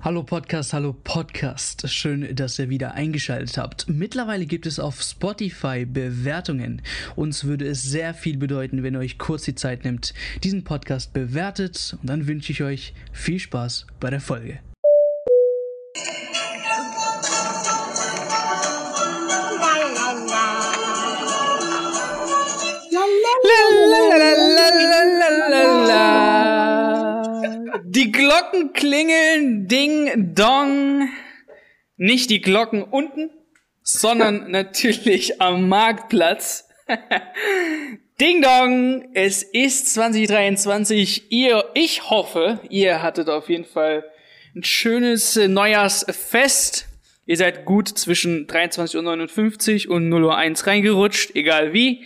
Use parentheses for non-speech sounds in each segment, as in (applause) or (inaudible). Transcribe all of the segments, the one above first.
Hallo Podcast, hallo Podcast. Schön, dass ihr wieder eingeschaltet habt. Mittlerweile gibt es auf Spotify Bewertungen. Uns würde es sehr viel bedeuten, wenn ihr euch kurz die Zeit nimmt, diesen Podcast bewertet. Und dann wünsche ich euch viel Spaß bei der Folge. Die Glocken klingeln, ding, dong. Nicht die Glocken unten, sondern (laughs) natürlich am Marktplatz. (laughs) ding dong, es ist 2023. Ihr, ich hoffe, ihr hattet auf jeden Fall ein schönes Neujahrsfest. Ihr seid gut zwischen 23.59 Uhr und 0 Uhr 1 reingerutscht, egal wie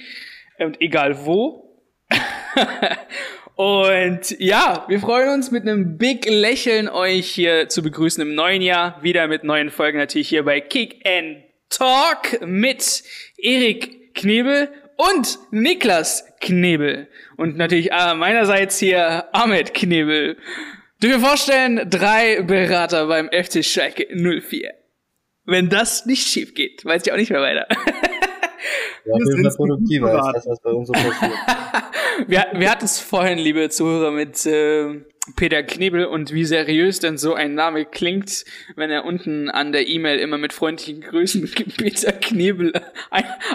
und egal wo. (laughs) und ja, wir freuen uns mit einem Big Lächeln euch hier zu begrüßen im neuen Jahr. Wieder mit neuen Folgen natürlich hier bei Kick and Talk mit Erik Knebel und Niklas Knebel. Und natürlich äh, meinerseits hier Ahmed Knebel. Du dir vorstellen, drei Berater beim FC Schalke 04. Wenn das nicht schief geht, weiß ich auch nicht mehr weiter. (laughs) Ja, jeden Fall produktiver als das, was bei uns so passiert. (laughs) wir, wir hatten es vorhin, liebe Zuhörer, mit äh, Peter Knebel und wie seriös denn so ein Name klingt, wenn er unten an der E-Mail immer mit freundlichen Grüßen (laughs) Peter Knebel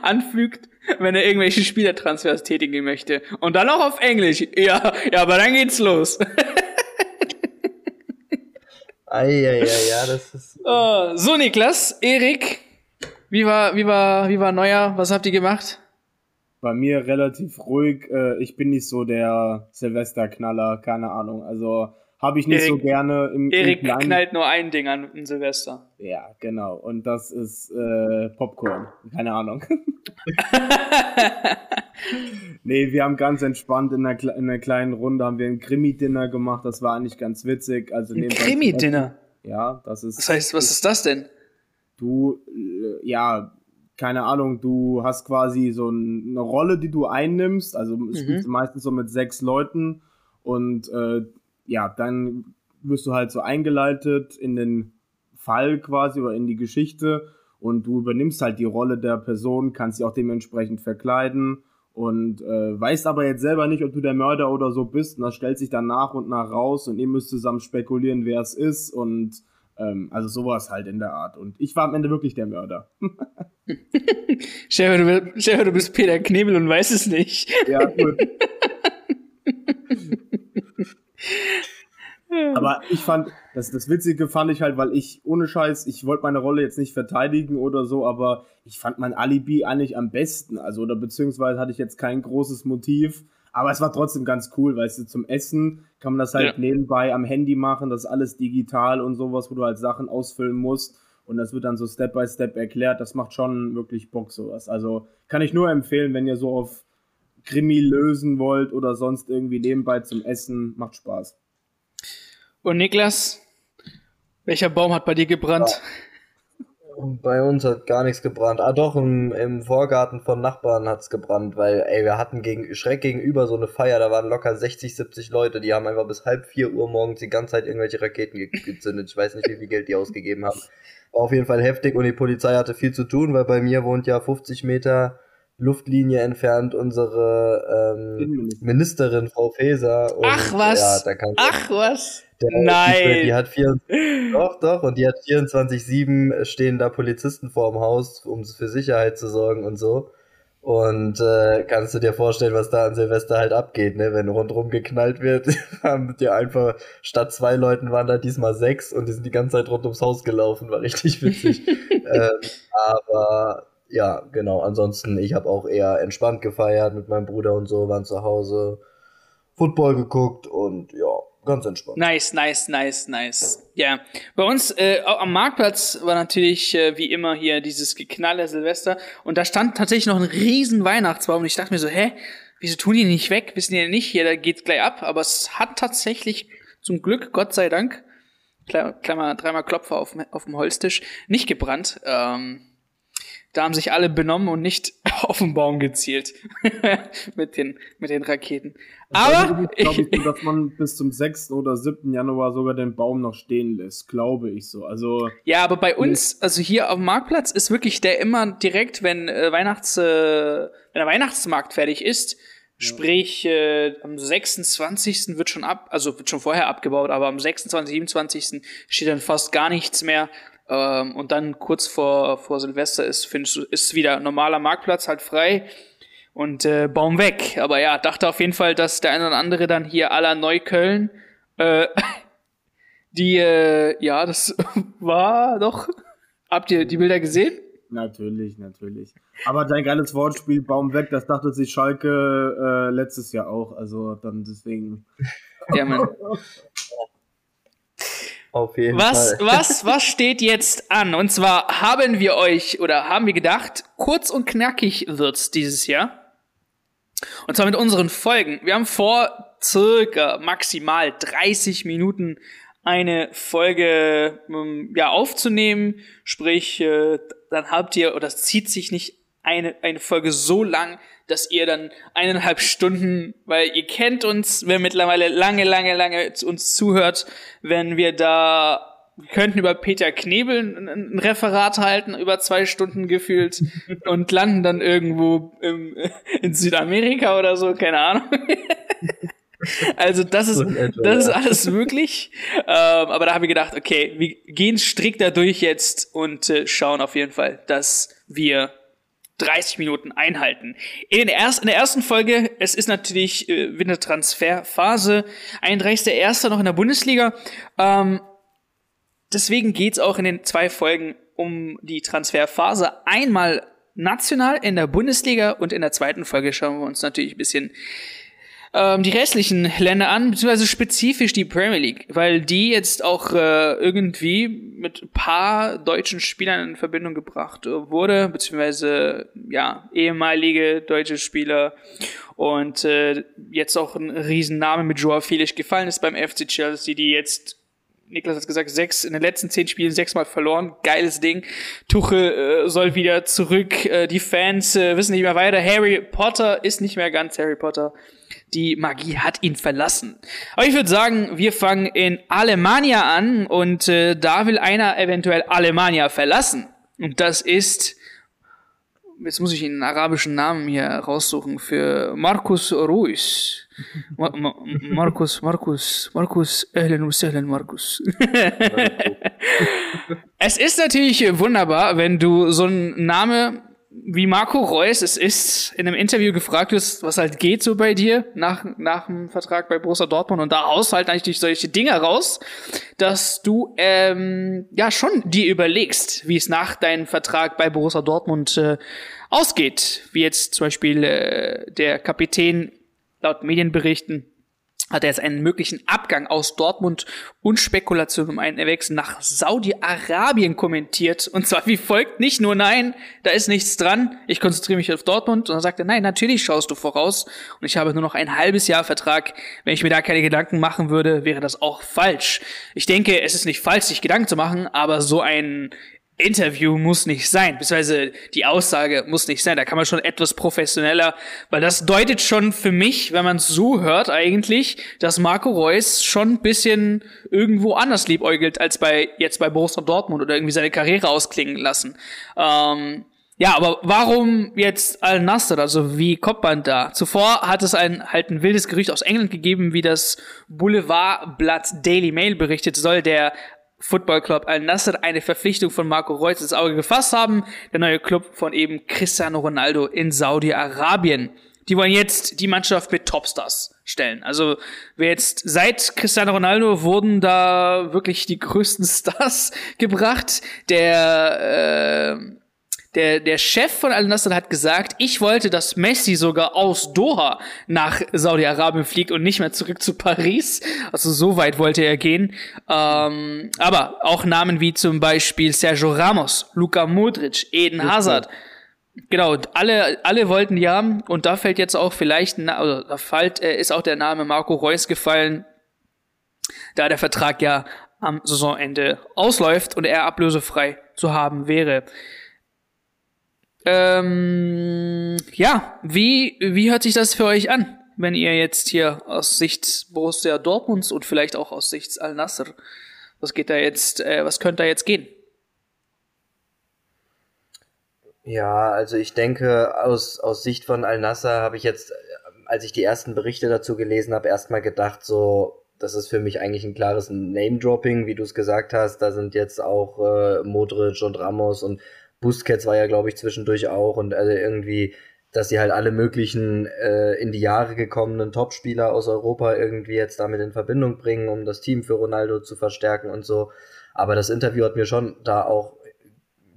anfügt, wenn er irgendwelche Spielertransfers tätigen möchte. Und dann auch auf Englisch. Ja, ja, aber dann geht's los. Eieiei, ja, das ist. Uh, (laughs) so, Niklas, Erik, wie war, wie war, wie war Neujahr? Was habt ihr gemacht? Bei mir relativ ruhig. Äh, ich bin nicht so der Silvesterknaller, keine Ahnung. Also habe ich nicht Erik, so gerne im, Erik im knallt nur ein Ding an in Silvester. Ja, genau. Und das ist äh, Popcorn. Keine Ahnung. (laughs) nee, wir haben ganz entspannt in einer, in einer kleinen Runde haben wir ein Krimi-Dinner gemacht. Das war eigentlich ganz witzig. Also Ein Krimi-Dinner. Ja, das ist. Das heißt, was ist das denn? Du, äh, ja, keine Ahnung, du hast quasi so ein, eine Rolle, die du einnimmst, also Mhm. es spielst du meistens so mit sechs Leuten und äh, ja, dann wirst du halt so eingeleitet in den Fall quasi oder in die Geschichte und du übernimmst halt die Rolle der Person, kannst sie auch dementsprechend verkleiden und äh, weißt aber jetzt selber nicht, ob du der Mörder oder so bist und das stellt sich dann nach und nach raus und ihr müsst zusammen spekulieren, wer es ist und ähm, also sowas halt in der Art. Und ich war am Ende wirklich der Mörder. (laughs) Vor, du, du bist Peter Knebel und weißt es nicht. Ja, gut. (laughs) Aber ich fand, das, das Witzige fand ich halt, weil ich ohne Scheiß, ich wollte meine Rolle jetzt nicht verteidigen oder so, aber ich fand mein Alibi eigentlich am besten. Also, oder beziehungsweise hatte ich jetzt kein großes Motiv. Aber es war trotzdem ganz cool, weißt du, zum Essen kann man das halt Ja. nebenbei am Handy machen, das ist alles digital und sowas, wo du halt Sachen ausfüllen musst. Und das wird dann so Step by Step erklärt. Das macht schon wirklich Bock, sowas. Also kann ich nur empfehlen, wenn ihr so auf Krimi lösen wollt oder sonst irgendwie nebenbei zum Essen, macht Spaß. Und Niklas, welcher Baum hat bei dir gebrannt? Und bei uns hat gar nichts gebrannt. Ah doch, im, im Vorgarten von Nachbarn hat's gebrannt, weil, ey, wir hatten gegen, schräg gegenüber so eine Feier, da waren locker 60, 70 Leute, die haben einfach bis halb vier Uhr morgens die ganze Zeit irgendwelche Raketen ge gezündet. Ich weiß nicht, wie viel Geld die ausgegeben haben. War auf jeden Fall heftig und die Polizei hatte viel zu tun, weil bei mir wohnt ja 50 Meter Luftlinie entfernt unsere ähm. Ministerin, Frau Faeser. Und, Ach was? Ja, da kann Ach was? Der, Nein. Die, hat vier, doch, doch, und die hat 24-7 stehen da Polizisten vorm Haus, um für Sicherheit zu sorgen und so. Und äh, kannst du dir vorstellen, was da an Silvester halt abgeht, ne? Wenn rundrum geknallt wird, (laughs) haben die einfach, statt zwei Leuten waren da diesmal sechs und die sind die ganze Zeit rund ums Haus gelaufen, war (laughs) richtig witzig. ähm, aber ja, genau, ansonsten, ich habe auch eher entspannt gefeiert mit meinem Bruder und so, waren zu Hause, Football geguckt und ja, ganz entspannt. Nice, nice, nice, nice. Ja, bei uns äh, am Marktplatz war natürlich äh, wie immer hier dieses Geknalle Silvester und da stand tatsächlich noch ein riesen Weihnachtsbaum und ich dachte mir so, hä, wieso tun die nicht weg? Wissen die nicht, hier, da geht's gleich ab, aber es hat tatsächlich zum Glück, Gott sei Dank, Klammer, dreimal Klopfer auf, auf dem Holztisch, nicht gebrannt. Ähm, da haben sich alle benommen und nicht (laughs) auf den Baum gezielt. (laughs) mit, den, mit den Raketen. Aber. Glaube ich, dass man bis zum 6. oder 7. Januar sogar den Baum noch stehen lässt. Glaube ich so. Also. Ja, aber bei uns, also hier auf dem Marktplatz, ist wirklich der immer direkt, wenn äh, Weihnachts, äh, wenn der Weihnachtsmarkt fertig ist, Sprich, äh, am 26. wird schon ab, also wird schon vorher abgebaut, aber am 26., 27. steht dann fast gar nichts mehr. Ähm, und dann kurz vor, vor Silvester ist, findest du, ist wieder normaler Marktplatz halt frei und äh, Baum weg. Aber ja, dachte auf jeden Fall, dass der eine oder andere dann hier aller Neukölln, äh, (laughs) die, äh, ja, das (laughs) war doch. Habt ihr die Bilder gesehen? Natürlich, natürlich. Aber dein geiles Wortspiel, Baum weg, das dachte sich Schalke äh, letztes Jahr auch. Also dann deswegen. Ja, Mann. (laughs) Auf jeden was, Fall. Was, (laughs) was steht jetzt an? Und zwar haben wir euch oder haben wir gedacht, kurz und knackig wird's dieses Jahr. Und zwar mit unseren Folgen. Wir haben vor, circa maximal 30 Minuten eine Folge ähm, ja aufzunehmen, sprich äh, dann habt ihr oder es zieht sich nicht eine eine Folge so lang, dass ihr dann eineinhalb Stunden, weil ihr kennt uns, wer mittlerweile lange lange lange uns zuhört, wenn wir da wir könnten über Peter Knebel ein, Referat halten, über zwei Stunden gefühlt (laughs) und landen dann irgendwo im, (laughs) in Südamerika oder so, keine Ahnung. (laughs) Also das ist, das ist alles möglich. Ähm, aber da haben wir gedacht, okay, wir gehen strikt da durch jetzt und äh, schauen auf jeden Fall, dass wir 30 Minuten einhalten. In, den erst, in der ersten Folge, es ist natürlich äh, Wintertransferphase, 31.01. noch in der Bundesliga. Ähm, deswegen geht's auch in den zwei Folgen um die Transferphase. Einmal national in der Bundesliga und in der zweiten Folge schauen wir uns natürlich ein bisschen ähm, die restlichen Länder an, beziehungsweise spezifisch die Premier League, weil die jetzt auch äh, irgendwie mit ein paar deutschen Spielern in Verbindung gebracht äh, wurde, beziehungsweise ja, ehemalige deutsche Spieler und äh, jetzt auch ein Riesenname mit Joao Felix gefallen ist beim FC Chelsea, die jetzt Niklas hat gesagt, sechs, in den letzten zehn Spielen sechsmal verloren. Geiles Ding. Tuchel äh, soll wieder zurück. Äh, die Fans äh, wissen nicht mehr weiter. Harry Potter ist nicht mehr ganz Harry Potter. Die Magie hat ihn verlassen. Aber ich würde sagen, wir fangen in Alemannia an und äh, da will einer eventuell Alemannia verlassen. Und das ist, jetzt muss ich einen arabischen Namen hier raussuchen, für Markus Ruiz. Ma Ma Markus, Markus, Markus, Ehlen und Sehlen, Markus. (laughs) es ist natürlich wunderbar, wenn du so einen Name wie Marco Reus es ist, in einem Interview gefragt ist, was halt geht so bei dir nach, nach dem Vertrag bei Borussia Dortmund und daraus halt eigentlich solche Dinge raus, dass du ähm, ja schon dir überlegst, wie es nach deinem Vertrag bei Borussia Dortmund äh, ausgeht. Wie jetzt zum Beispiel äh, der Kapitän laut Medienberichten hat er jetzt einen möglichen Abgang aus Dortmund und Spekulation um einen Wechsel nach Saudi-Arabien kommentiert. Und zwar wie folgt, nicht nur nein, da ist nichts dran, ich konzentriere mich auf Dortmund. Und dann sagt er, nein, natürlich schaust du voraus und ich habe nur noch ein halbes Jahr Vertrag. Wenn ich mir da keine Gedanken machen würde, wäre das auch falsch. Ich denke, es ist nicht falsch, sich Gedanken zu machen, aber so ein Interview muss nicht sein, beziehungsweise die Aussage muss nicht sein. Da kann man schon etwas professioneller, weil das deutet schon für mich, wenn man es so hört eigentlich, dass Marco Reus schon ein bisschen irgendwo anders liebäugelt als bei jetzt bei Borussia Dortmund oder irgendwie seine Karriere ausklingen lassen. Ähm, ja, aber warum jetzt Al Nasser? Also wie kommt man da? Zuvor hat es ein halt ein wildes Gerücht aus England gegeben, wie das Boulevardblatt Daily Mail berichtet soll, der Football Club Al-Nassr eine Verpflichtung von Marco Reus ins Auge gefasst haben. Der neue Club von eben Cristiano Ronaldo in Saudi-Arabien. Die wollen jetzt die Mannschaft mit Topstars stellen. Also wer jetzt seit Cristiano Ronaldo wurden da wirklich die größten (laughs) Stars gebracht. Der äh, der, der Chef von Al-Nassr hat gesagt, ich wollte, dass Messi sogar aus Doha nach Saudi-Arabien fliegt und nicht mehr zurück zu Paris. Also so weit wollte er gehen. Ähm, aber auch Namen wie zum Beispiel Sergio Ramos, Luka Modric, Eden Hazard. Genau, alle, alle wollten die haben und da fällt jetzt auch vielleicht, also da fällt, äh, ist auch der Name Marco Reus gefallen, da der Vertrag ja am Saisonende ausläuft und er ablösefrei zu haben wäre. Ähm, ja, wie, wie hört sich das für euch an, wenn ihr jetzt hier aus Sicht Borussia Dortmunds und vielleicht auch aus Sicht Al-Nasser, was geht da jetzt, äh, was könnte da jetzt gehen? Ja, also ich denke, aus, aus Sicht von Al-Nasser habe ich jetzt, als ich die ersten Berichte dazu gelesen habe, erstmal gedacht, so, das ist für mich eigentlich ein klares Name-Dropping, wie du es gesagt hast. Da sind jetzt auch äh, Modric und Ramos und Busquets war ja, glaube ich, zwischendurch auch und also irgendwie, dass sie halt alle möglichen äh, in die Jahre gekommenen Topspieler aus Europa irgendwie jetzt damit in Verbindung bringen, um das Team für Ronaldo zu verstärken und so. Aber das Interview hat mir schon da auch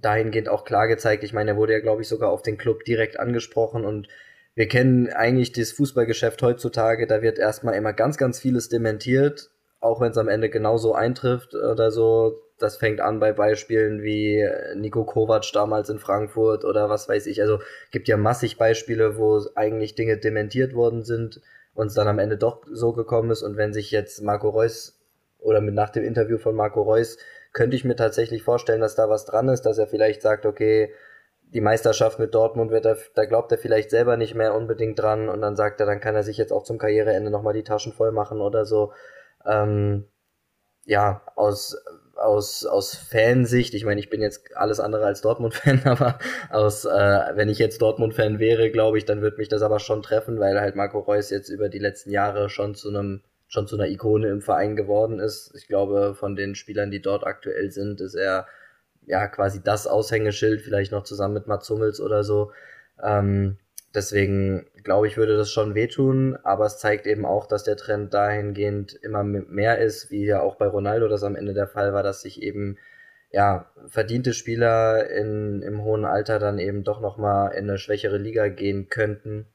dahingehend auch klar gezeigt. Ich meine, er wurde ja, glaube ich, sogar auf den Club direkt angesprochen und wir kennen eigentlich das Fußballgeschäft heutzutage, da wird erstmal immer ganz, ganz vieles dementiert, auch wenn es am Ende genauso eintrifft oder so. Das fängt an bei Beispielen wie Nico Kovac damals in Frankfurt oder was weiß ich. Also gibt ja massig Beispiele, wo eigentlich Dinge dementiert worden sind und es dann am Ende doch so gekommen ist. Und wenn sich jetzt Marco Reus oder mit nach dem Interview von Marco Reus könnte ich mir tatsächlich vorstellen, dass da was dran ist, dass er vielleicht sagt, okay, die Meisterschaft mit Dortmund wird er, da glaubt er vielleicht selber nicht mehr unbedingt dran und dann sagt er, dann kann er sich jetzt auch zum Karriereende nochmal die Taschen voll machen oder so. Ähm, ja, aus, aus, aus Fansicht, ich meine, ich bin jetzt alles andere als Dortmund-Fan, (laughs) aber aus, äh, wenn ich jetzt Dortmund-Fan wäre, glaube ich, dann würde mich das aber schon treffen, weil halt Marco Reus jetzt über die letzten Jahre schon zu einem schon zu einer Ikone im Verein geworden ist. Ich glaube, von den Spielern, die dort aktuell sind, ist er ja quasi das Aushängeschild, vielleicht noch zusammen mit Mats Hummels oder so. Ähm, deswegen glaube ich, würde das schon wehtun, aber es zeigt eben auch, dass der Trend dahingehend immer mehr ist, wie ja auch bei Ronaldo das am Ende der Fall war, dass sich eben ja verdiente Spieler in, im hohen Alter dann eben doch nochmal in eine schwächere Liga gehen könnten.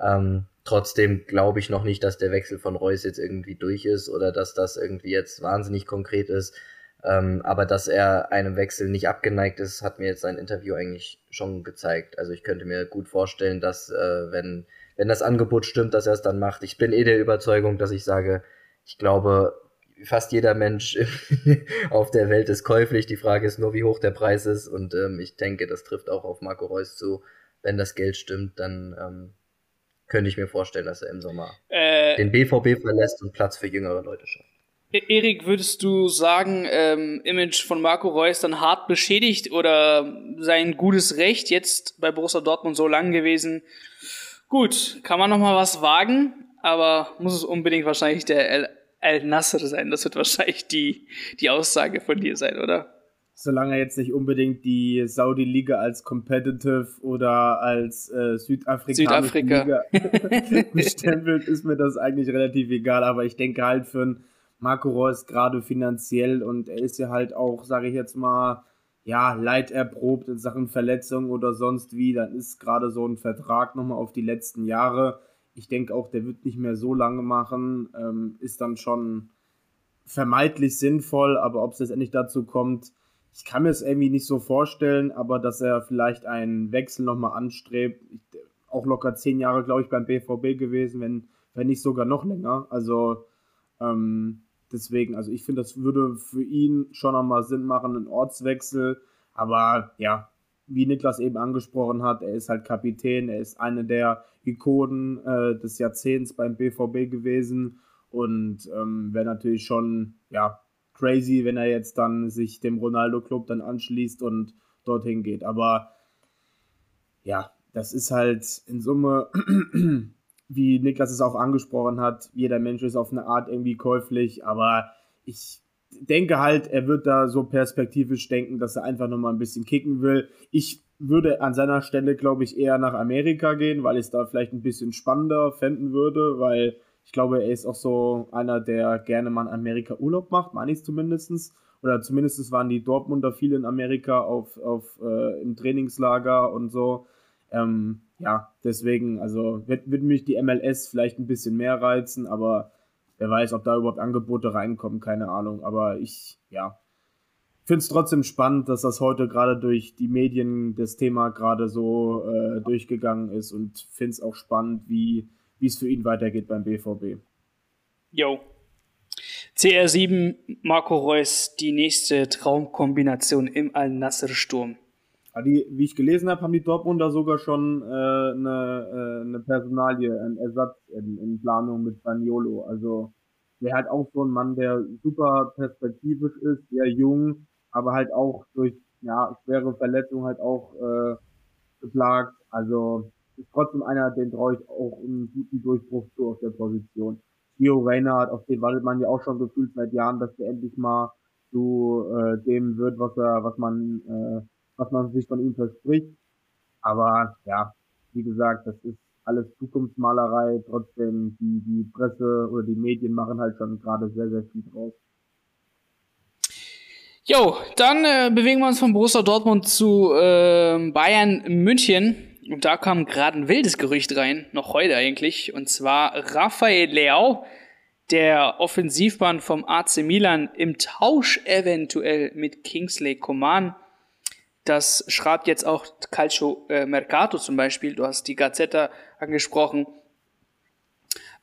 Ähm, Trotzdem glaube ich noch nicht, dass der Wechsel von Reus jetzt irgendwie durch ist oder dass das irgendwie jetzt wahnsinnig konkret ist. Ähm, aber dass er einem Wechsel nicht abgeneigt ist, hat mir jetzt sein Interview eigentlich schon gezeigt. Also ich könnte mir gut vorstellen, dass äh, wenn, wenn das Angebot stimmt, dass er es dann macht. Ich bin eh der Überzeugung, dass ich sage, ich glaube, fast jeder Mensch (laughs) auf der Welt ist käuflich. Die Frage ist nur, wie hoch der Preis ist. Und ähm, ich denke, das trifft auch auf Marco Reus zu. Wenn das Geld stimmt, dann ähm, könnte ich mir vorstellen, dass er im Sommer äh, den BVB verlässt und Platz für jüngere Leute schafft. E-, Erik, würdest du sagen, ähm, Image von Marco Reus dann hart beschädigt oder sein gutes Recht jetzt bei Borussia Dortmund so lang gewesen? Gut, kann man noch mal was wagen, aber muss es unbedingt wahrscheinlich der El, El Nasser sein. Das wird wahrscheinlich die, die Aussage von dir sein, oder? solange er jetzt nicht unbedingt die Saudi-Liga als competitive oder als äh, südafrikanische Südafrika. Liga (laughs) bestempelt, ist mir das eigentlich relativ egal. Aber ich denke halt für einen Marco Reus gerade finanziell und er ist ja halt auch, sage ich jetzt mal, ja, leiderprobt in Sachen Verletzung oder sonst wie, dann ist gerade so ein Vertrag nochmal auf die letzten Jahre. Ich denke auch, der wird nicht mehr so lange machen, ähm, ist dann schon vermeintlich sinnvoll, aber ob es letztendlich dazu kommt, ich kann mir es irgendwie nicht so vorstellen, aber dass er vielleicht einen Wechsel nochmal anstrebt. Ich, auch locker zehn Jahre, glaube ich, beim BVB gewesen, wenn, wenn nicht sogar noch länger. Also ähm, deswegen, also ich finde, das würde für ihn schon nochmal Sinn machen, ein Ortswechsel. Aber ja, wie Niklas eben angesprochen hat, er ist halt Kapitän, er ist eine der Ikonen äh, des Jahrzehnts beim BVB gewesen und ähm, wäre natürlich schon, ja, crazy, wenn er jetzt dann sich dem Ronaldo-Club dann anschließt und dorthin geht. Aber ja, das ist halt in Summe, wie Niklas es auch angesprochen hat, jeder Mensch ist auf eine Art irgendwie käuflich, aber ich denke halt, er wird da so perspektivisch denken, dass er einfach nochmal ein bisschen kicken will. Ich würde an seiner Stelle, glaube ich, eher nach Amerika gehen, weil ich es da vielleicht ein bisschen spannender fänden würde, weil ich glaube, er ist auch so einer, der gerne mal in Amerika Urlaub macht, meine ich es zumindest. Oder zumindest waren die Dortmunder viele in Amerika auf, auf, äh, im Trainingslager und so. Ähm, ja, deswegen, also wird, wird mich die MLS vielleicht ein bisschen mehr reizen, aber wer weiß, ob da überhaupt Angebote reinkommen, keine Ahnung. Aber ich, ja, finde es trotzdem spannend, dass das heute gerade durch die Medien das Thema gerade so äh, durchgegangen ist und finde es auch spannend, wie es für ihn weitergeht beim BVB. Jo. CR7, Marco Reus, die nächste Traumkombination im Al-Nasser-Sturm. Die, wie ich gelesen habe, haben die Dortmunder sogar schon äh, eine, äh, eine Personalie, einen Ersatz in, in Planung mit Baniolo. Also der halt auch so ein Mann, der super perspektivisch ist, sehr jung, aber halt auch durch ja, schwere Verletzungen halt auch äh, geplagt. Also ist trotzdem einer, den traue ich auch einen guten Durchbruch zu auf der Position. Gio Reinhardt, auf den wartet man ja auch schon gefühlt seit Jahren, dass der endlich mal zu äh, dem wird, was er, was man, äh, was man sich von ihm verspricht. Aber ja, wie gesagt, das ist alles Zukunftsmalerei. Trotzdem, die, die Presse oder die Medien machen halt schon gerade sehr, sehr viel draus. Jo, dann äh, bewegen wir uns von Borussia Dortmund zu äh, Bayern München. Und da kam gerade ein wildes Gerücht rein, noch heute eigentlich. Und zwar Rafael Leao, der Offensivmann vom AC Milan, im Tausch eventuell mit Kingsley Coman. Das schreibt jetzt auch Calcio äh, Mercato zum Beispiel. Du hast die Gazzetta angesprochen.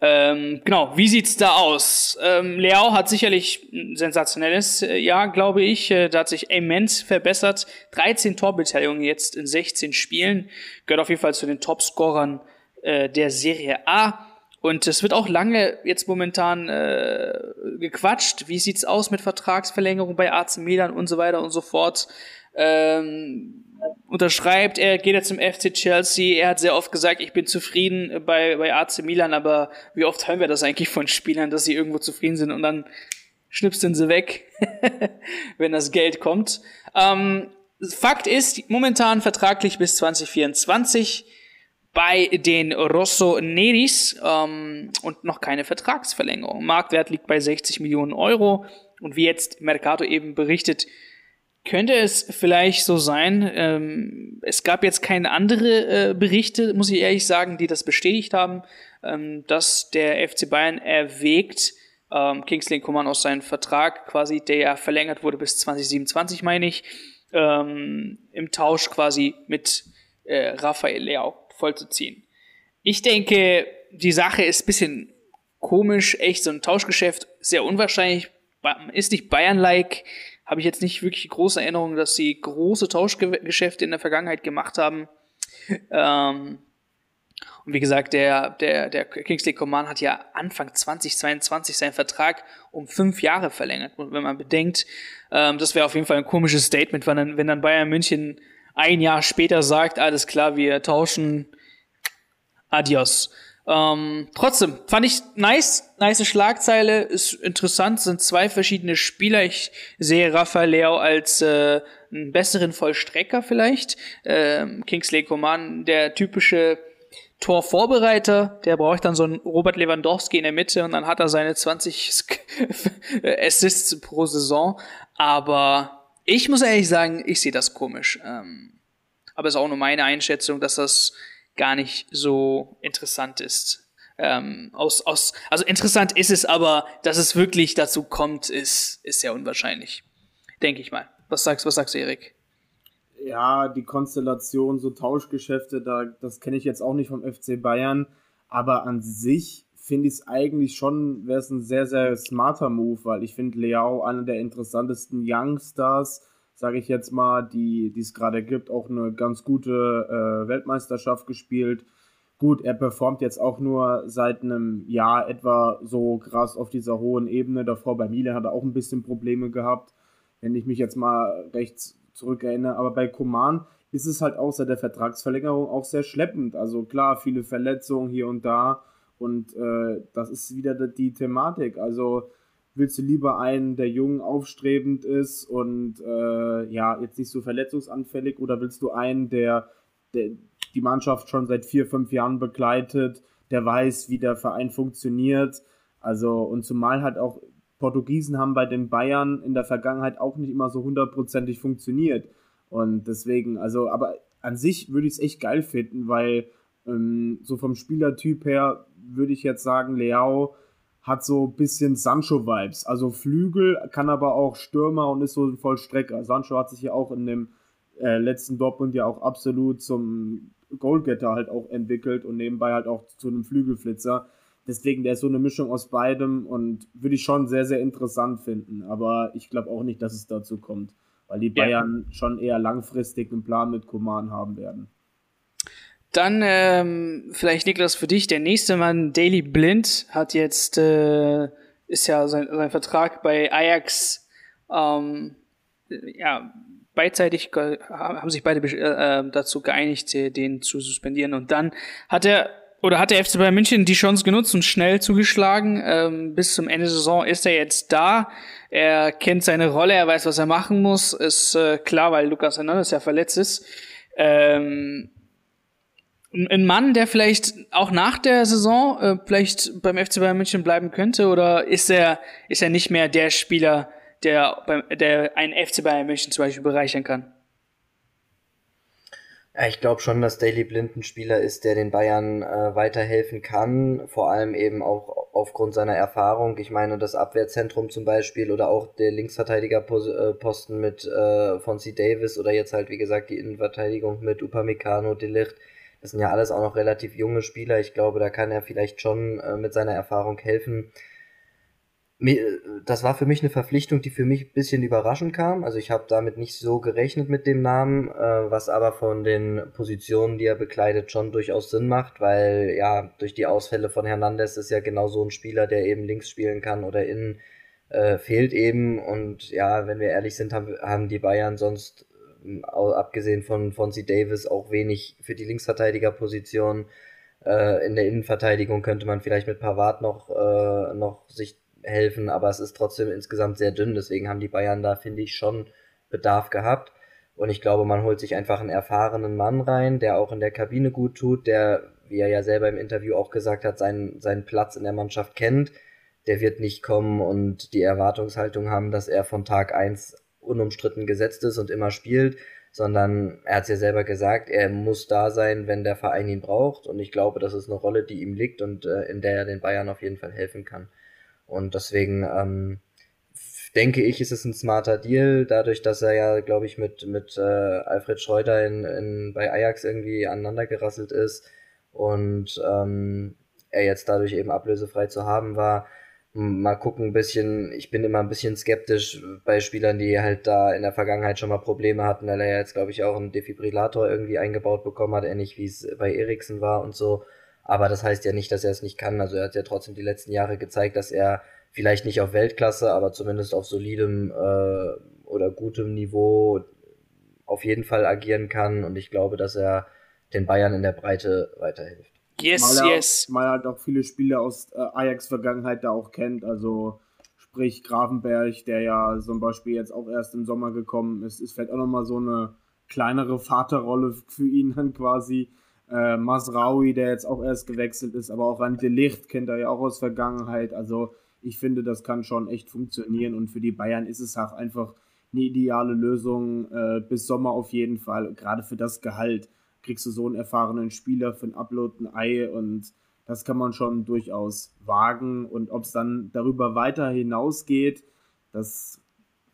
Ähm, genau, wie sieht's da aus? Ähm, Leao hat sicherlich ein sensationelles äh, Jahr, glaube ich. Äh, da hat sich immens verbessert. 13 Torbeteiligungen jetzt in 16 Spielen. Gehört auf jeden Fall zu den Topscorern äh, der Serie A. Und es wird auch lange jetzt momentan äh, gequatscht. Wie sieht's aus mit Vertragsverlängerung bei AC Milan und so weiter und so fort? Ähm, unterschreibt, er geht jetzt zum FC Chelsea. Er hat sehr oft gesagt, ich bin zufrieden bei, bei AC Milan, aber wie oft hören wir das eigentlich von Spielern, dass sie irgendwo zufrieden sind und dann schnipsen sie weg, (laughs) wenn das Geld kommt. Ähm, Fakt ist, momentan vertraglich bis 2024 bei den Rosso Neris ähm, und noch keine Vertragsverlängerung. Marktwert liegt bei 60 Millionen Euro und wie jetzt Mercato eben berichtet, könnte es vielleicht so sein, ähm, es gab jetzt keine andere äh, Berichte, muss ich ehrlich sagen, die das bestätigt haben, ähm, dass der FC Bayern erwägt, ähm, Kingsley Coman aus seinem Vertrag quasi, der ja verlängert wurde bis 2027, meine ich, ähm, im Tausch quasi mit äh, Raphael Leao vollzuziehen. Ich denke, die Sache ist bisschen komisch, echt so ein Tauschgeschäft, sehr unwahrscheinlich, ist nicht Bayern-like, habe ich jetzt nicht wirklich große Erinnerungen, dass sie große Tauschgeschäfte in der Vergangenheit gemacht haben. Ähm, und wie gesagt, der, der, der Kingsley Coman hat ja Anfang 2022 seinen Vertrag um fünf Jahre verlängert. Und wenn man bedenkt, ähm, das wäre auf jeden Fall ein komisches Statement, wenn dann, wenn dann Bayern München ein Jahr später sagt, alles klar, wir tauschen Adios. Ähm, trotzdem, fand ich nice, nice Schlagzeile, ist interessant, sind zwei verschiedene Spieler. Ich sehe Rafael Leo als äh, einen besseren Vollstrecker vielleicht. Ähm, Kingsley Coman, der typische Torvorbereiter, der braucht dann so einen Robert Lewandowski in der Mitte und dann hat er seine 20 (laughs) Assists pro Saison. Aber ich muss ehrlich sagen, ich sehe das komisch. Ähm, aber es ist auch nur meine Einschätzung, dass das gar nicht so interessant ist. Ähm, aus, aus, also interessant ist es, aber dass es wirklich dazu kommt, ist, ist sehr unwahrscheinlich. Denke ich mal. Was sagst, was sagst du, Erik? Ja, die Konstellation, so Tauschgeschäfte, da, das kenne ich jetzt auch nicht vom FC Bayern, aber an sich finde ich es eigentlich schon, wäre es ein sehr, sehr smarter Move, weil ich finde Leao einer der interessantesten Youngstars sage ich jetzt mal, die es gerade gibt, auch eine ganz gute äh, Weltmeisterschaft gespielt. Gut, er performt jetzt auch nur seit einem Jahr etwa so krass auf dieser hohen Ebene. Davor bei Milan hat er auch ein bisschen Probleme gehabt, wenn ich mich jetzt mal rechts zurückerinnere. Aber bei Koman ist es halt auch seit der Vertragsverlängerung auch sehr schleppend. Also klar, viele Verletzungen hier und da. Und äh, das ist wieder die Thematik. Also willst du lieber einen, der jung, aufstrebend ist und äh, ja, jetzt nicht so verletzungsanfällig, oder willst du einen, der, der die Mannschaft schon seit vier, fünf Jahren begleitet, der weiß, wie der Verein funktioniert? Also, und zumal halt auch Portugiesen haben bei den Bayern in der Vergangenheit auch nicht immer so hundertprozentig funktioniert. Und deswegen, also, aber an sich würde ich es echt geil finden, weil ähm, so vom Spielertyp her würde ich jetzt sagen, Leao hat so ein bisschen Sancho-Vibes. Also Flügel, kann aber auch Stürmer und ist so ein Vollstrecker. Sancho hat sich ja auch in dem äh, letzten Dortmund ja auch absolut zum Goalgetter halt auch entwickelt und nebenbei halt auch zu einem Flügelflitzer. Deswegen, der ist so eine Mischung aus beidem und würde ich schon sehr, sehr interessant finden. Aber ich glaube auch nicht, dass es dazu kommt. weil die Bayern ja. schon eher langfristig einen Plan mit Koman haben werden. Dann ähm, vielleicht Niklas für dich, der nächste Mann, Daily Blind, hat jetzt, äh, ist ja sein, sein Vertrag bei Ajax, ähm, ja, beidseitig haben sich beide äh, äh, dazu geeinigt, den zu suspendieren. Und dann hat er oder hat der FC Bayern München die Chance genutzt und schnell zugeschlagen. Ähm, bis zum Ende der Saison ist er jetzt da. Er kennt seine Rolle, er weiß, was er machen muss. Ist äh, klar, weil Lukas Hernandez ja verletzt ist. Ähm, ein Mann, der vielleicht auch nach der Saison äh, vielleicht beim FC Bayern München bleiben könnte, oder ist er ist er nicht mehr der Spieler, der beim der einen FC Bayern München zum Beispiel bereichern kann? Ja, ich glaube schon, dass Daily Blind ein Spieler ist, der den Bayern äh, weiterhelfen kann, vor allem eben auch aufgrund seiner Erfahrung. Ich meine, das Abwehrzentrum zum Beispiel oder auch der Linksverteidigerposten äh, mit äh, Fonzie Davis oder jetzt halt, wie gesagt, die Innenverteidigung mit Upamecano, Delicht das sind ja alles auch noch relativ junge Spieler. Ich glaube, da kann er vielleicht schon äh, mit seiner Erfahrung helfen. Das war für mich eine Verpflichtung, die für mich ein bisschen überraschend kam. Also ich habe damit nicht so gerechnet mit dem Namen, äh, was aber von den Positionen, die er bekleidet, schon durchaus Sinn macht, weil ja, durch die Ausfälle von Hernandez ist ja genau so ein Spieler, der eben links spielen kann oder innen, äh, fehlt eben. Und ja, wenn wir ehrlich sind, haben, haben die Bayern sonst abgesehen von Fonzie Davis auch wenig für die Linksverteidigerposition. Äh, in der Innenverteidigung könnte man vielleicht mit Pavard noch, äh, noch sich helfen, aber es ist trotzdem insgesamt sehr dünn. Deswegen haben die Bayern da, finde ich, schon Bedarf gehabt. Und ich glaube, man holt sich einfach einen erfahrenen Mann rein, der auch in der Kabine gut tut, der, wie er ja selber im Interview auch gesagt hat, seinen, seinen Platz in der Mannschaft kennt. Der wird nicht kommen und die Erwartungshaltung haben, dass er von Tag eins unumstritten gesetzt ist und immer spielt, sondern er hat es ja selber gesagt, er muss da sein, wenn der Verein ihn braucht. Und ich glaube, das ist eine Rolle, die ihm liegt und äh, in der er den Bayern auf jeden Fall helfen kann. Und deswegen ähm, denke ich, ist es ein smarter Deal, dadurch, dass er ja, glaube ich, mit, mit äh, Alfred Schreuder in, in, bei Ajax irgendwie aneinandergerasselt ist und ähm, er jetzt dadurch eben ablösefrei zu haben war mal gucken ein bisschen, ich bin immer ein bisschen skeptisch bei Spielern, die halt da in der Vergangenheit schon mal Probleme hatten, weil er ja jetzt, glaube ich, auch einen Defibrillator irgendwie eingebaut bekommen hat, ähnlich wie es bei Eriksen war und so. Aber das heißt ja nicht, dass er es nicht kann. Also er hat ja trotzdem die letzten Jahre gezeigt, dass er vielleicht nicht auf Weltklasse, aber zumindest auf solidem äh, oder gutem Niveau auf jeden Fall agieren kann. Und ich glaube, dass er den Bayern in der Breite weiterhilft. Yes, weil er, yes. Weil er halt auch viele Spiele aus äh, Ajax-Vergangenheit da auch kennt. Also sprich Grafenberg, der ja zum Beispiel jetzt auch erst im Sommer gekommen ist, ist vielleicht auch nochmal so eine kleinere Vaterrolle für ihn dann quasi. Äh, Masraui, der jetzt auch erst gewechselt ist, aber auch Rante Licht kennt er ja auch aus Vergangenheit. Also ich finde, das kann schon echt funktionieren und für die Bayern ist es auch einfach eine ideale Lösung äh, bis Sommer auf jeden Fall, gerade für das Gehalt kriegst du so einen erfahrenen Spieler für ein Upload ein Ei und das kann man schon durchaus wagen. Und ob es dann darüber weiter hinausgeht, das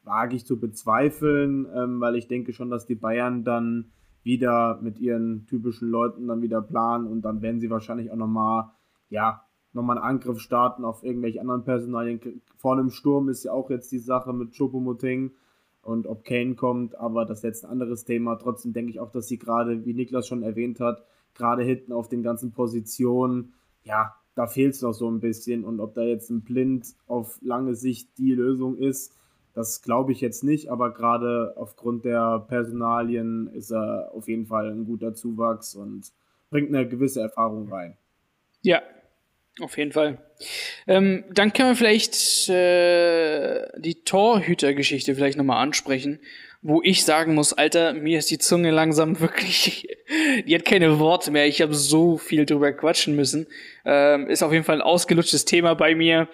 wage ich zu bezweifeln, ähm, weil ich denke schon, dass die Bayern dann wieder mit ihren typischen Leuten dann wieder planen und dann werden sie wahrscheinlich auch nochmal, ja, nochmal einen Angriff starten auf irgendwelche anderen Personalien. Vorne im Sturm ist ja auch jetzt die Sache mit Chopomoting und ob Kane kommt, aber das ist jetzt ein anderes Thema. Trotzdem denke ich auch, dass sie gerade, wie Niklas schon erwähnt hat, gerade hinten auf den ganzen Positionen, ja, da fehlt es noch so ein bisschen. Und ob da jetzt ein Blind auf lange Sicht die Lösung ist, das glaube ich jetzt nicht, aber gerade aufgrund der Personalien ist er auf jeden Fall ein guter Zuwachs und bringt eine gewisse Erfahrung rein. Ja, auf jeden Fall. Ähm, dann können wir vielleicht äh, die Torhüter-Geschichte vielleicht nochmal ansprechen, wo ich sagen muss, Alter, mir ist die Zunge langsam (laughs) wirklich, die hat keine Worte mehr. Ich habe so viel drüber quatschen müssen. Ähm, ist auf jeden Fall ein ausgelutschtes Thema bei mir.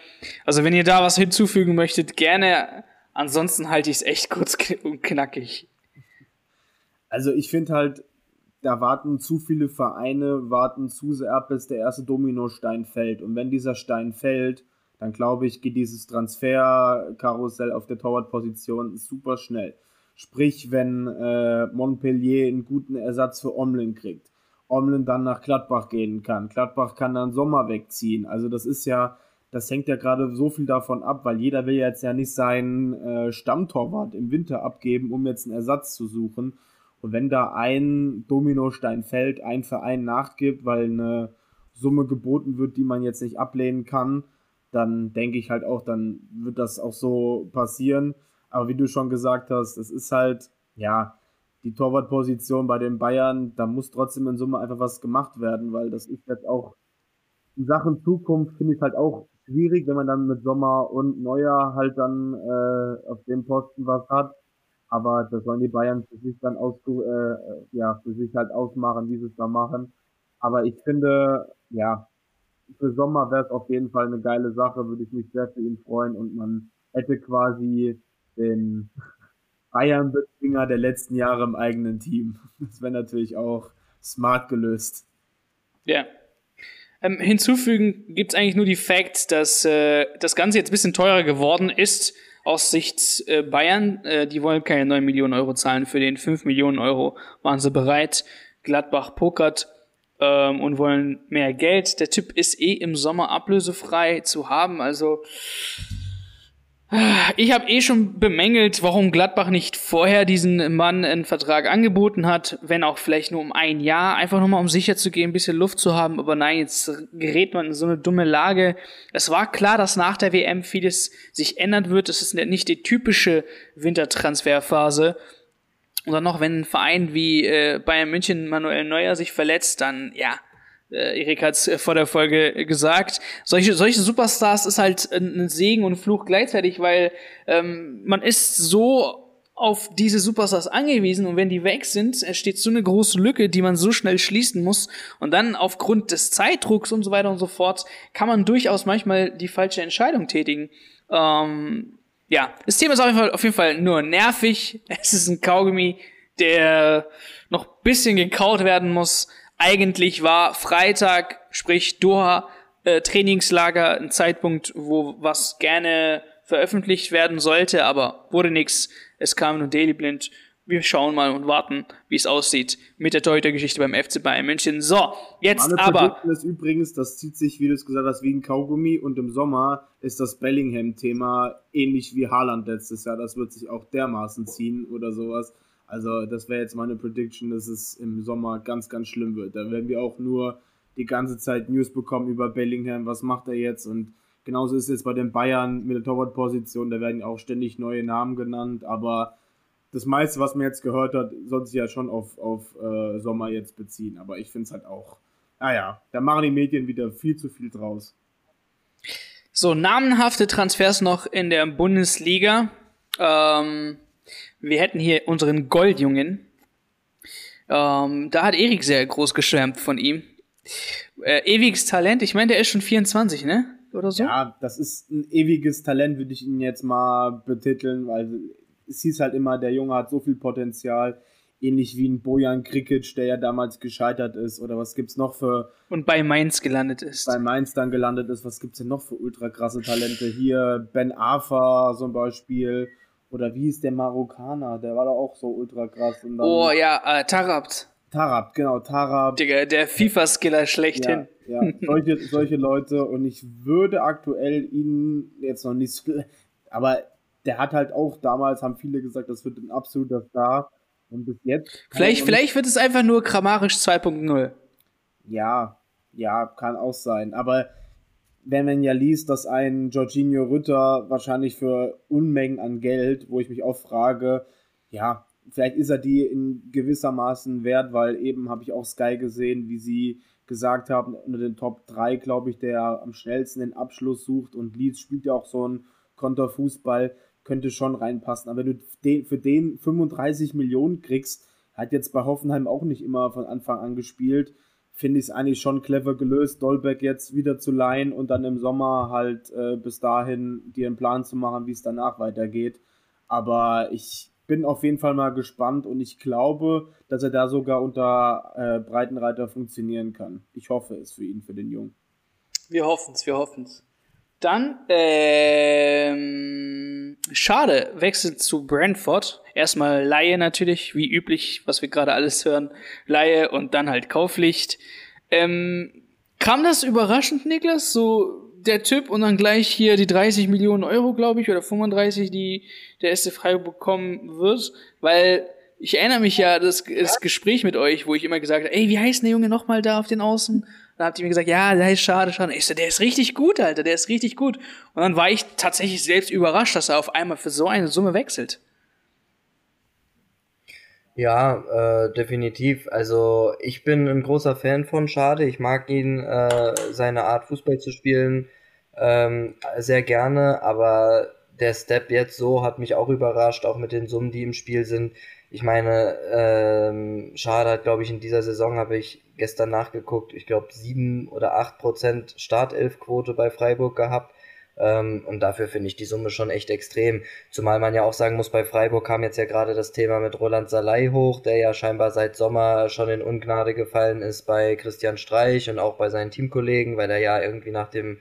Also wenn ihr da was hinzufügen möchtet, gerne. Ansonsten halte ich es echt kurz (laughs) und knackig. Also ich finde halt, da warten zu viele Vereine, warten zu sehr ab, bis der erste Dominostein fällt. Und wenn dieser Stein fällt, dann glaube ich, geht dieses Transferkarussell auf der Torwartposition super schnell. Sprich, wenn äh, Montpellier einen guten Ersatz für Omlin kriegt, Omlin dann nach Gladbach gehen kann, Gladbach kann dann Sommer wegziehen. Also das ist ja, das hängt ja gerade so viel davon ab, weil jeder will jetzt ja nicht seinen äh, Stammtorwart im Winter abgeben, um jetzt einen Ersatz zu suchen. Und wenn da ein Dominostein fällt, ein Verein nachgibt, weil eine Summe geboten wird, die man jetzt nicht ablehnen kann, dann denke ich halt auch, dann wird das auch so passieren. Aber wie du schon gesagt hast, es ist halt, ja, die Torwartposition bei den Bayern, da muss trotzdem in Summe einfach was gemacht werden, weil das ist jetzt auch in Sachen Zukunft finde ich halt auch schwierig, wenn man dann mit Sommer und Neuer halt dann äh, auf dem Posten was hat. Aber das sollen die Bayern für sich dann aus, äh, ja, für sich halt ausmachen, wie sie es da machen. Aber ich finde, ja, für Sommer wäre es auf jeden Fall eine geile Sache, würde ich mich sehr für ihn freuen und man hätte quasi den (laughs) Bayern-Bezwinger der letzten Jahre im eigenen Team. (laughs) Das wäre natürlich auch smart gelöst. Ja. Ähm, hinzufügen gibt's eigentlich nur die Facts, dass äh, das Ganze jetzt ein bisschen teurer geworden ist aus Sicht äh, Bayern. Äh, die wollen keine 9 Millionen Euro zahlen. Für den 5 Millionen Euro waren sie bereit. Gladbach pokert ähm, und wollen mehr Geld. Der Typ ist eh im Sommer ablösefrei zu haben. Also ich habe eh schon bemängelt, warum Gladbach nicht vorher diesen Mann einen Vertrag angeboten hat, wenn auch vielleicht nur um ein Jahr, einfach nur mal um sicher zu gehen, ein bisschen Luft zu haben. Aber nein, jetzt gerät man in so eine dumme Lage. Es war klar, dass nach der WM vieles sich ändern wird. Es ist nicht die typische Wintertransferphase. Und dann noch, wenn ein Verein wie äh, Bayern München Manuel Neuer sich verletzt, dann ja, äh, Erik hat es äh, vor der Folge gesagt, solche, solche Superstars ist halt ein Segen und Fluch gleichzeitig, weil ähm, man ist so auf diese Superstars angewiesen und wenn die weg sind, entsteht so eine große Lücke, die man so schnell schließen muss und dann aufgrund des Zeitdrucks und so weiter und so fort kann man durchaus manchmal die falsche Entscheidung tätigen. Ähm, ja, das Thema ist auf jeden, Fall, auf jeden Fall nur nervig. (laughs) Es ist ein Kaugummi, der noch bisschen gekaut werden muss eigentlich war Freitag, sprich Doha, äh, Trainingslager ein Zeitpunkt, wo was gerne veröffentlicht werden sollte, aber wurde nix. Es kam nur Daily Blind. Wir schauen mal und warten, wie es aussieht mit der Torhüter-Geschichte beim FC Bayern München. So, jetzt Meine aber. Ist übrigens, das zieht sich, wie du es gesagt hast, wie ein Kaugummi und im Sommer ist das Bellingham-Thema ähnlich wie Haaland letztes Jahr. Das wird sich auch dermaßen ziehen oder sowas. Also das wäre jetzt meine Prediction, dass es im Sommer ganz, ganz schlimm wird. Da werden wir auch nur die ganze Zeit News bekommen über Bellingham, was macht er jetzt und genauso ist es jetzt bei den Bayern mit der Torwartposition, da werden auch ständig neue Namen genannt, aber das meiste, was man jetzt gehört hat, soll sich ja schon auf, auf äh, Sommer jetzt beziehen. Aber ich finde es halt auch, naja, da machen die Medien wieder viel zu viel draus. So, namenhafte Transfers noch in der Bundesliga. Ähm, wir hätten hier unseren Goldjungen. Ähm, da hat Erik sehr groß geschwärmt von ihm. Äh, ewiges Talent, ich meine, der ist schon 24, ne? Oder so? Ja, das ist ein ewiges Talent, würde ich ihn jetzt mal betiteln, weil es hieß halt immer, der Junge hat so viel Potenzial, ähnlich wie ein Bojan Krikic, der ja damals gescheitert ist, oder was gibt's noch für... Und bei Mainz gelandet ist. Bei Mainz dann gelandet ist, was gibt's denn noch für ultra krasse Talente? Hier Ben Afa zum Beispiel, oder wie ist der Marokkaner? Der war doch auch so ultra krass. oh ja, äh, Tarabt. Tarabt, genau, Tarabt. Digga, der FIFA-Skiller schlechthin. Ja, ja. solche, solche Leute. Und ich würde aktuell ihn jetzt noch nicht aber der hat halt auch damals, haben viele gesagt, das wird ein absoluter Star. Und bis jetzt. Vielleicht, vielleicht wird es einfach nur grammarisch 2.0. Ja, ja, kann auch sein. Aber wenn man ja liest, dass ein Jorginho Rütter wahrscheinlich für Unmengen an Geld, wo ich mich auch frage, ja, vielleicht ist er die in gewissermaßen wert, weil eben habe ich auch Sky gesehen, wie sie gesagt haben, unter den Top 3, glaube ich, der am schnellsten den Abschluss sucht und Leeds spielt ja auch so einen Konterfußball, könnte schon reinpassen. Aber wenn du den, für den 35 Millionen kriegst, hat jetzt bei Hoffenheim auch nicht immer von Anfang an gespielt, finde ich es eigentlich schon clever gelöst, Dolbeck jetzt wieder zu leihen und dann im Sommer halt äh, bis dahin dir einen Plan zu machen, wie es danach weitergeht. Aber ich bin auf jeden Fall mal gespannt und ich glaube, dass er da sogar unter äh, Breitenreiter funktionieren kann. Ich hoffe es für ihn, für den Jungen. Wir hoffen es, wir hoffen es. Dann, ähm, schade, wechselt zu Brentford. Erstmal Laie natürlich, wie üblich, was wir gerade alles hören. Laie und dann halt Kauflicht. Ähm, kam das überraschend, Niklas? So der Typ und dann gleich hier die 30 Millionen Euro, glaube ich, oder 35, die der SC Freiburg bekommen wird, weil ich erinnere mich ja das, das Gespräch mit euch, wo ich immer gesagt habe, ey, wie heißt der Junge nochmal da auf den Außen? Dann habt ihr mir gesagt, ja, der ist schade, schade. Ich so, der ist richtig gut, Alter, der ist richtig gut. Und dann war ich tatsächlich selbst überrascht, dass er auf einmal für so eine Summe wechselt. Ja, äh, definitiv. Also ich bin ein großer Fan von Schade. Ich mag ihn, äh, seine Art Fußball zu spielen, ähm, sehr gerne. Aber der Step jetzt so hat mich auch überrascht, auch mit den Summen, die im Spiel sind. Ich meine, ähm, Schade hat, glaube ich, in dieser Saison, habe ich gestern nachgeguckt, ich glaube sieben oder acht Prozent Startelfquote bei Freiburg gehabt. Ähm, und dafür finde ich die Summe schon echt extrem. Zumal man ja auch sagen muss, bei Freiburg kam jetzt ja gerade das Thema mit Roland Salai hoch, der ja scheinbar seit Sommer schon in Ungnade gefallen ist bei Christian Streich und auch bei seinen Teamkollegen, weil er ja irgendwie nach dem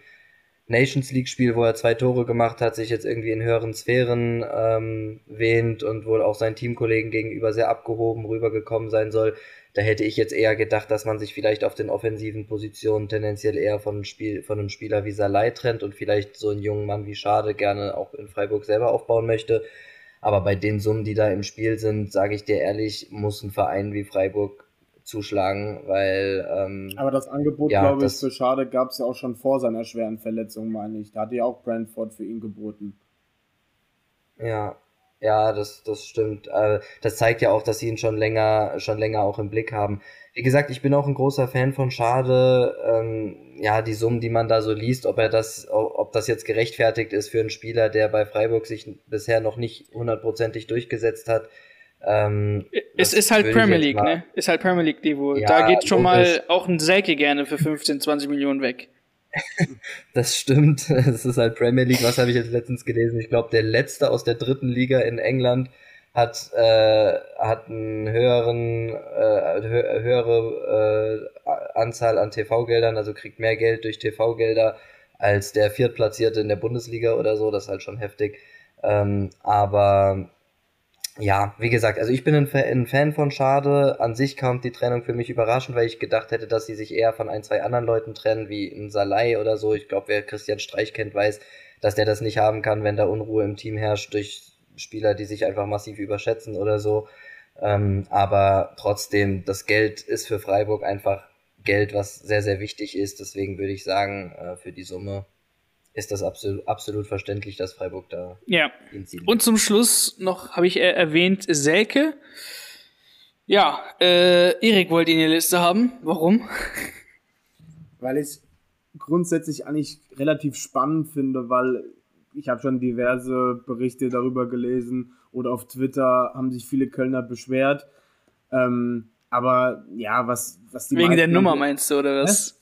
Nations League Spiel, wo er zwei Tore gemacht hat, sich jetzt irgendwie in höheren Sphären ähm, wähnt und wohl auch seinen Teamkollegen gegenüber sehr abgehoben rübergekommen sein soll. Da hätte ich jetzt eher gedacht, dass man sich vielleicht auf den offensiven Positionen tendenziell eher von einem, Spiel, von einem Spieler wie Salai trennt und vielleicht so einen jungen Mann wie Schade gerne auch in Freiburg selber aufbauen möchte. Aber bei den Summen, die da im Spiel sind, sage ich dir ehrlich, muss ein Verein wie Freiburg zuschlagen, weil. Ähm, Aber das Angebot, ja, glaube ich, für Schade gab es ja auch schon vor seiner schweren Verletzung, meine ich. Da hatte ja auch Brentford für ihn geboten. Ja, ja, das, das stimmt. Äh, das zeigt ja auch, dass sie ihn schon länger, schon länger auch im Blick haben. Wie gesagt, ich bin auch ein großer Fan von Schade. Ähm, ja, die Summen, die man da so liest, ob er das, ob das jetzt gerechtfertigt ist für einen Spieler, der bei Freiburg sich bisher noch nicht hundertprozentig durchgesetzt hat. Ähm, es ist halt Premier League, ne? Ist halt Premier League Niveau. Ja, da geht schon mal auch ein Selke gerne für 15, 20 Millionen weg. (laughs) das stimmt. (laughs) Es ist halt Premier League. Was habe ich jetzt letztens gelesen? Ich glaube, der letzte aus der dritten Liga in England hat äh, hat einen höheren äh, hö höhere äh, Anzahl an TV-Geldern, also kriegt mehr Geld durch TV-Gelder als der viertplatzierte in der Bundesliga oder so. Das ist halt schon heftig. Ähm, aber ja, wie gesagt, also ich bin ein, ein, Fan von Schade. An sich kam die Trennung für mich überraschend, weil ich gedacht hätte, dass sie sich eher von ein, zwei anderen Leuten trennen, wie in Salai oder so. Ich glaube, wer Christian Streich kennt, weiß, dass der das nicht haben kann, wenn da Unruhe im Team herrscht durch Spieler, die sich einfach massiv überschätzen oder so. Ähm, aber trotzdem, das Geld ist für Freiburg einfach Geld, was sehr, sehr wichtig ist. Deswegen würde ich sagen, äh, für die Summe ist das absolut, absolut verständlich, dass Freiburg da ja. Und zum Schluss noch habe ich erwähnt Selke. Ja, äh, Erik wollte ihn in der Liste haben. Warum? (laughs) Weil ich es grundsätzlich eigentlich relativ spannend finde, weil ich habe schon diverse Berichte darüber gelesen oder auf Twitter haben sich viele Kölner beschwert. Ähm, aber ja, was, was die Wegen der Nummer meinst du, oder was?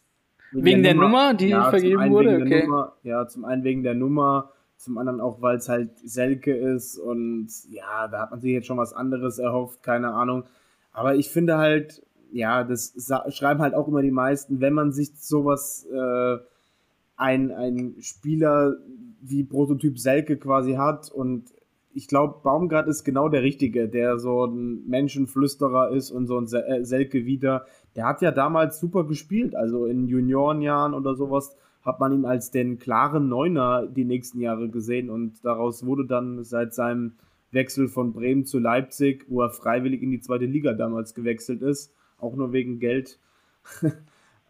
Wegen, wegen der, der, Nummer, die ja, vergeben wurde? Okay. Nummer, ja, zum einen wegen der Nummer, zum anderen auch, weil es halt Selke ist und ja, da hat man sich jetzt schon was anderes erhofft, keine Ahnung. Aber ich finde halt, ja, das schreiben halt auch immer die meisten, wenn man sich sowas, äh, ein, ein Spieler wie Prototyp Selke quasi hat und ich glaube, Baumgart ist genau der Richtige, der so ein Menschenflüsterer ist und so ein äh, Selke wieder. Der hat ja damals super gespielt, also in Juniorenjahren oder sowas hat man ihn als den klaren Neuner die nächsten Jahre gesehen. Und daraus wurde dann seit seinem Wechsel von Bremen zu Leipzig, wo er freiwillig in die zweite Liga damals gewechselt ist, auch nur wegen Geld. (laughs)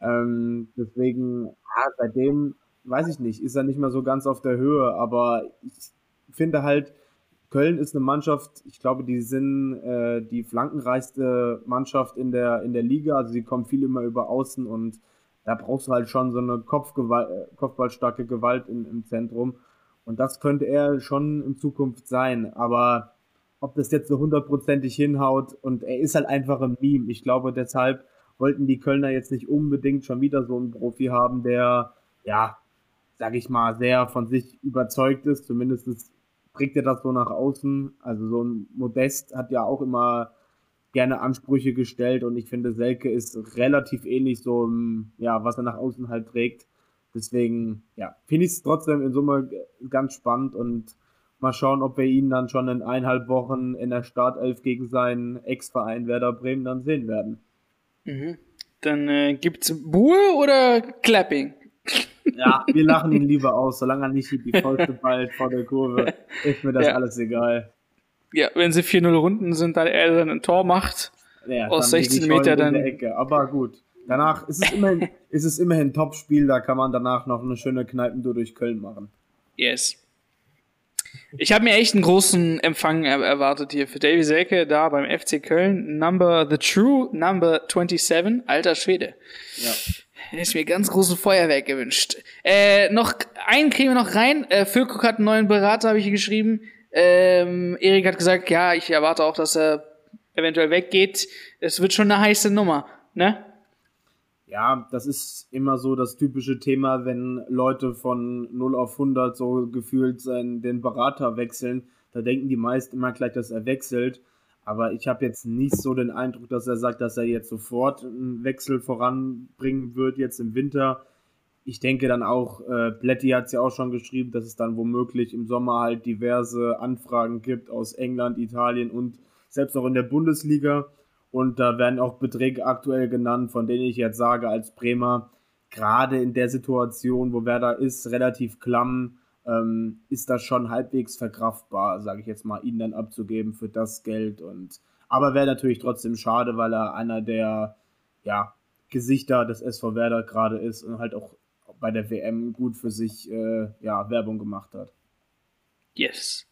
ähm, deswegen, ja, seitdem, weiß ich nicht, ist er nicht mehr so ganz auf der Höhe, aber ich finde halt, Köln ist eine Mannschaft, ich glaube, die sind äh, die flankenreichste Mannschaft in der, in der Liga. Also sie kommen viel immer über Außen und da brauchst du halt schon so eine Kopfgewalt, äh, kopfballstarke Gewalt in, im Zentrum. Und das könnte er schon in Zukunft sein. Aber ob das jetzt so hundertprozentig hinhaut und er ist halt einfach ein Meme. Ich glaube, deshalb wollten die Kölner jetzt nicht unbedingt schon wieder so einen Profi haben, der, ja, sag ich mal, sehr von sich überzeugt ist, zumindest trägt er das so nach außen. Also so ein Modest hat ja auch immer gerne Ansprüche gestellt und ich finde, Selke ist relativ ähnlich so, ja, was er nach außen halt trägt. Deswegen, ja, finde ich es trotzdem in Summe ganz spannend und mal schauen, ob wir ihn dann schon in eineinhalb Wochen in der Startelf gegen seinen Ex-Verein Werder Bremen dann sehen werden. Mhm. Dann äh, gibt's Buhe oder Clapping? Ja, wir lachen ihn lieber aus, solange er nicht die Fäuste ballt vor der Kurve, ist mir das ja. alles egal. Ja, wenn sie 4-0 Runden sind, dann er dann ein Tor macht ja, aus 16 Meter dann. Ecke. Aber gut. Danach ist es immerhin, ist es immerhin ein Top-Spiel, da kann man danach noch eine schöne Kneipentour durch Köln machen. Yes. Ich habe mir echt einen großen Empfang er erwartet hier für Davy Selke da beim FC Köln. Number the True Number 27, alter Schwede. Ja. Hätte ich mir ganz große Feuerwerk gewünscht. Äh, noch einen kriegen wir noch rein. Äh, Füllkrug hat einen neuen Berater, habe ich hier geschrieben. Ähm, Erik hat gesagt, ja, ich erwarte auch, dass er eventuell weggeht. Es wird schon eine heiße Nummer, ne? Ja, das ist immer so das typische Thema, wenn Leute von 0 auf 100 so gefühlt seinen, den Berater wechseln. Da denken die meisten immer gleich, dass er wechselt. Aber ich habe jetzt nicht so den Eindruck, dass er sagt, dass er jetzt sofort einen Wechsel voranbringen wird, jetzt im Winter. Ich denke dann auch, äh, Plätti hat es ja auch schon geschrieben, dass es dann womöglich im Sommer halt diverse Anfragen gibt aus England, Italien und selbst auch in der Bundesliga. Und da werden auch Beträge aktuell genannt, von denen ich jetzt sage, als Bremer, gerade in der Situation, wo Werder ist, relativ klamm, ähm, ist das schon halbwegs verkraftbar, sage ich jetzt mal, ihn dann abzugeben für das Geld. Und aber wäre natürlich trotzdem schade, weil er einer der ja, Gesichter des SV Werder gerade ist und halt auch bei der WM gut für sich äh, ja, Werbung gemacht hat. Yes.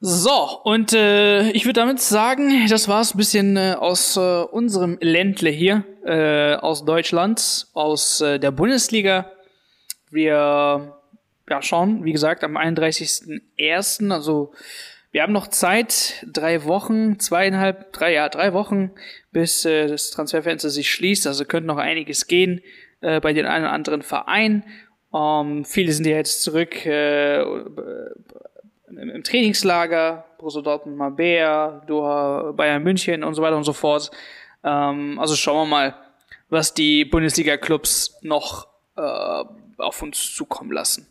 So, und äh, ich würde damit sagen, das war's ein bisschen äh, aus äh, unserem Ländle hier, äh, aus Deutschland, aus äh, der Bundesliga. Wir ja, schauen, wie gesagt, am 31.01., also wir haben noch Zeit, drei Wochen, zweieinhalb, drei, ja, drei Wochen, bis äh, das Transferfenster sich schließt. Also könnte noch einiges gehen äh, bei den einen oder anderen Vereinen. Ähm, viele sind ja jetzt zurück äh, im, Trainingslager, Borussia Dortmund, Mabea, Doha, Bayern München und so weiter und so fort. Ähm, also schauen wir mal, was die Bundesliga-Clubs noch äh, auf uns zukommen lassen.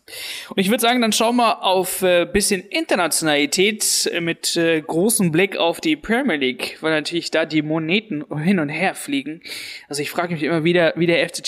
Und ich würde sagen, dann schauen wir auf äh, bisschen Internationalität mit äh, großem Blick auf die Premier League, weil natürlich da die Moneten hin und her fliegen. Also ich frage mich immer wieder, wie der FC